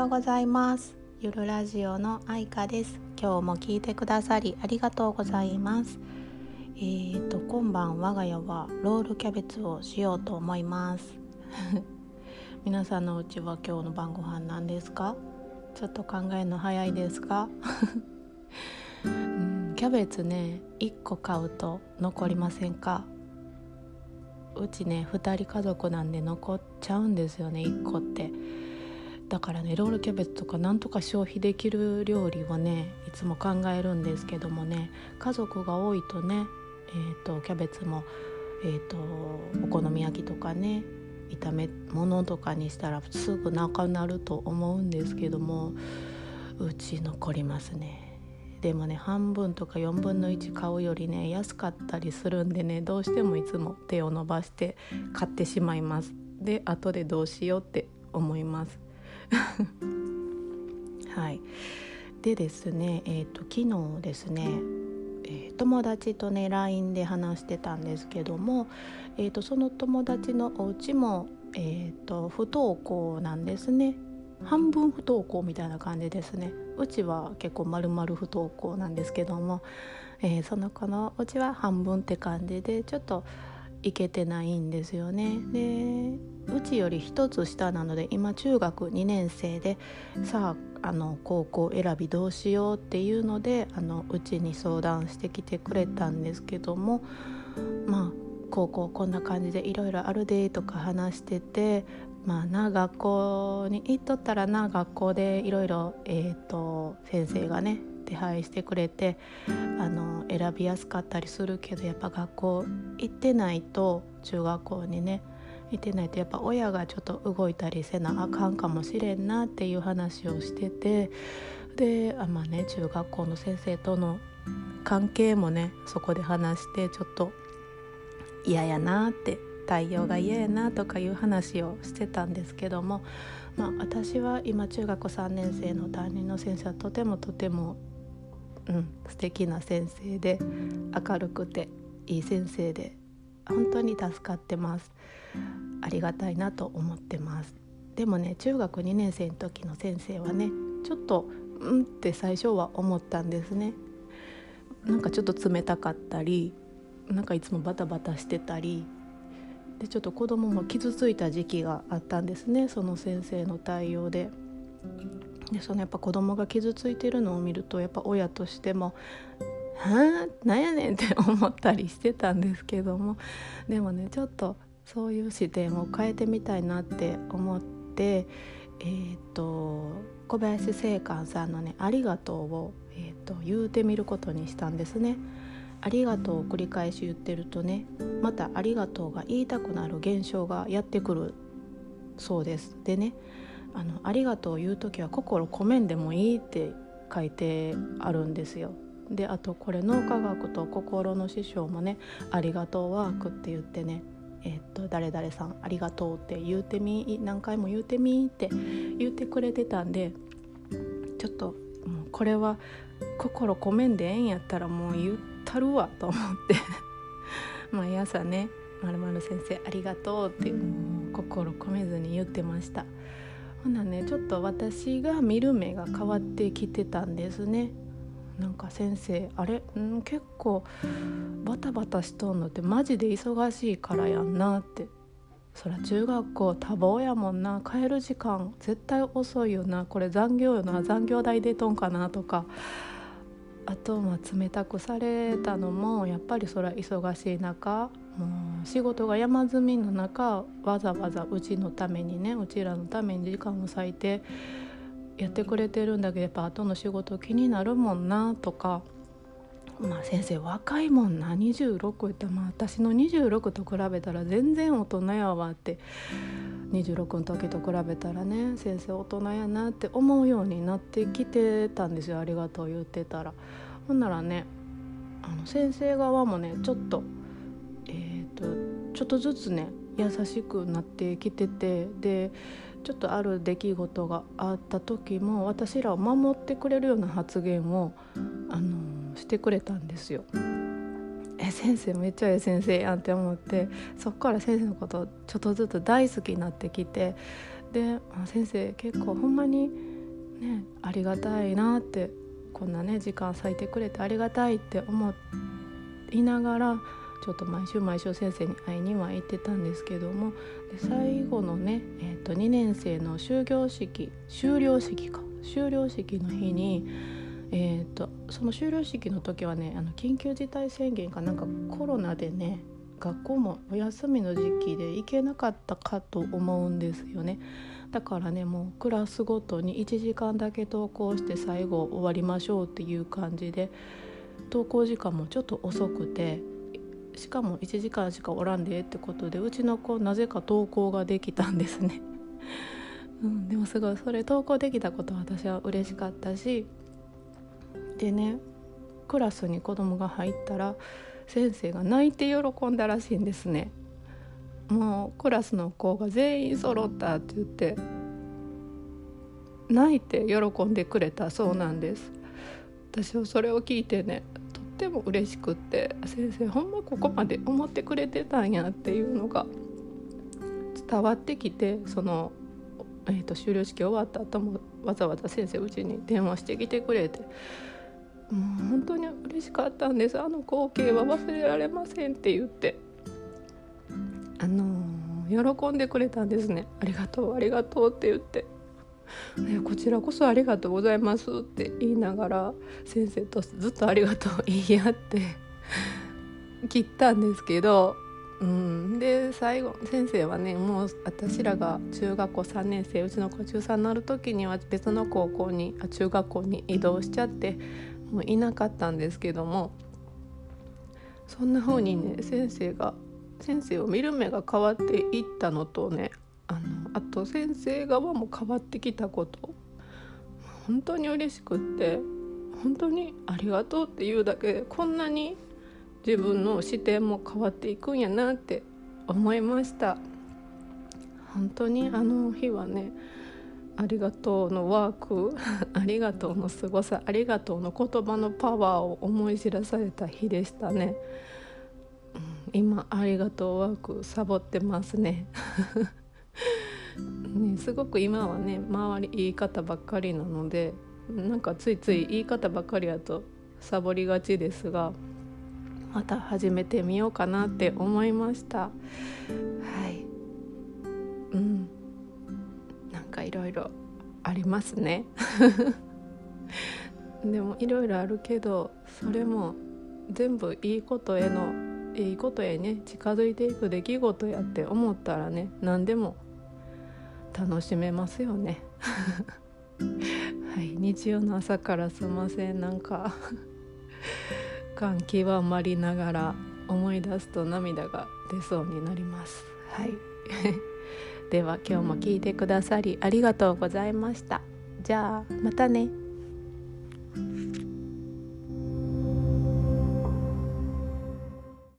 ようございます。ゆるラジオの愛花です。今日も聞いてくださりありがとうございます。えーと今晩我が家はロールキャベツをしようと思います。皆さんのうちは今日の晩ご飯何ですか？ちょっと考えるの早いですか？キャベツね1個買うと残りませんか？うちね2人家族なんで残っちゃうんですよね1個って。だからねロールキャベツとかなんとか消費できる料理をねいつも考えるんですけどもね家族が多いとねえーと、キャベツも、えーと、お好み焼きとかね炒め物とかにしたらすぐなくなると思うんですけどもうち残りますね。でもね半分とか4分の1買うよりね安かったりするんでねどうしてもいつも手を伸ばして買ってしまいます。で後でどうしようって思います。はい。でですねえっ、ー、と昨日ですねえー、友達とね LINE で話してたんですけども、えーと、その友達のお家も、えーと、不登校なんですね。半分不登校みたいな感じですね。うちは結構丸々不登校なんですけども、えー、その子のうちは半分って感じでちょっと行けてないんですよね。でうちより一つ下なので今中学2年生でさああの高校選びどうしようっていうのであのうちに相談してきてくれたんですけどもまあ高校こんな感じでいろいろあるでとか話しててまあな学校に行っとったらな学校でいろいろ先生がね手配してくれてあの選びやすかったりするけどやっぱ学校行ってないと中学校にね行ってないとやっぱ親がちょっと動いたりせなあかんかもしれんなっていう話をしててであまあね中学校の先生との関係もねそこで話してちょっと嫌やなって対応が嫌やなとかいう話をしてたんですけども、まあ、私は今中学3年生の担任の先生はとてもとてもうん、素敵な先生で明るくていい先生で本当に助かってます。ありがたいなと思ってます。でもね中学2年生の時の先生はねちょっとうんって最初は思ったんですね。なんかちょっと冷たかったりなんかいつもバタバタしてたりでちょっと子供も傷ついた時期があったんですねその先生の対応で。でそのやっぱ子供が傷ついてるのを見るとやっぱ親としても「はあ？なんやねん」って思ったりしてたんですけども。でもねちょっとそういう視点を変えてみたいなって思ってえーと、小林正観さんのね「ありがとうを」えーと、言うてみることにしたんですね。ありがとうを繰り返し言ってるとねまたありがとうが言いたくなる現象がやってくるそうです。でねあの「ありがとう」を言う時は心込めんでもいいって書いてあるんですよ。であとこれ脳科学と心の師匠もね「ありがとうワーク」って言ってねえっと誰々さんありがとうって言うてみ何回も言うてみって言ってくれてたんでちょっともうこれは心込めんでええんやったらもう言ったるわと思って 毎朝ね「まる先生ありがとう」ってもう心込めずに言ってました。ほなねちょっと私が見る目が変わってきてたんですね。なんか先生あれ？ん結構バタバタしとんのってマジで忙しいからやんなって。そら中学校多忙やもんな。帰る時間絶対遅いよな。これ残業よな。残業代出とんかなとか。あとまあ冷たくされたのもやっぱりそら忙しい中もう仕事が山積みの中わざわざうちのためにねうちらのために時間を割いてやってくれてるんだけどやっぱ後の仕事気になるもんなとか。まあ先生若いもんな26ってまあ私の26と比べたら全然大人やわって26の時と比べたらね先生大人やなって思うようになってきてたんですよありがとう言ってたら。ほんならねあの先生側もねちょっとえっとちょっとずつね優しくなってきててでちょっとある出来事があった時も私らを守ってくれるような発言を、あのしてくれたんですよ。え先生めっちゃええ先生やんって思ってそっから先生のことちょっとずつ大好きになってきてで先生結構ほんまにねありがたいなってこんなね時間割いてくれてありがたいって思いながらちょっと毎週毎週先生に会いには行ってたんですけどもで最後のね、えーと、2年生の終業式終了式か終了式の日に、えーと、その終了式の時はねあの緊急事態宣言かなんかコロナでね学校もお休みの時期で行けなかったかと思うんですよね。だからねもうクラスごとに1時間だけ登校して最後終わりましょうっていう感じで登校時間もちょっと遅くてしかも1時間しかおらんでってことでうちの子なぜか登校ができたんですね。うん、でもすごいそれ登校できたこと私は嬉しかったしでねクラスに子供が入ったら先生が泣いて喜んだらしいんですね。もうクラスの子が全員揃ったって言って泣いて喜んでくれたそうなんです私はそれを聞いてねっても嬉しくって先生ほんまここまで思ってくれてたんやっていうのが伝わってきてその、えーと、終了式終わった後もわざわざ先生うちに電話してきてくれてもう本当に嬉しかったんです。あの光景は忘れられませんって言って。あのー、喜んでくれたんですね。ありがとうありがとうって言って。こちらこそありがとうございますって言いながら先生とずっとありがとう言い合って切ったんですけど、うん、で最後先生はねもう私らが中学校3年生うちの子中3になる時には別の高校にあ中学校に移動しちゃってもういなかったんですけどもそんな風にね先生が先生を見る目が変わっていったのとねと先生側も変わってきたこと。本当に嬉しくって本当にありがとうっていうだけでこんなに自分の視点も変わっていくんやなって思いました。本当にあの日はねありがとうのワーク ありがとうのすごさありがとうの言葉のパワーを思い知らされた日でしたね、うん、今ありがとうワークサボってますね。ね、すごく今はね周り言い方ばっかりなのでなんかついつい言い方ばっかりやとサボりがちですがまた始めてみようかなって思いました。はい。うん。なんかいろいろありますね。でもいろいろあるけどそれも全部いいことへのいいことへね近づいていく出来事やって思ったらね何でも楽しめますよね。はい。日曜の朝からすいません。なんか感極まりながら思い出すと涙が出そうになります。はい。では今日も聞いてくださりありがとうございました。じゃあまたね。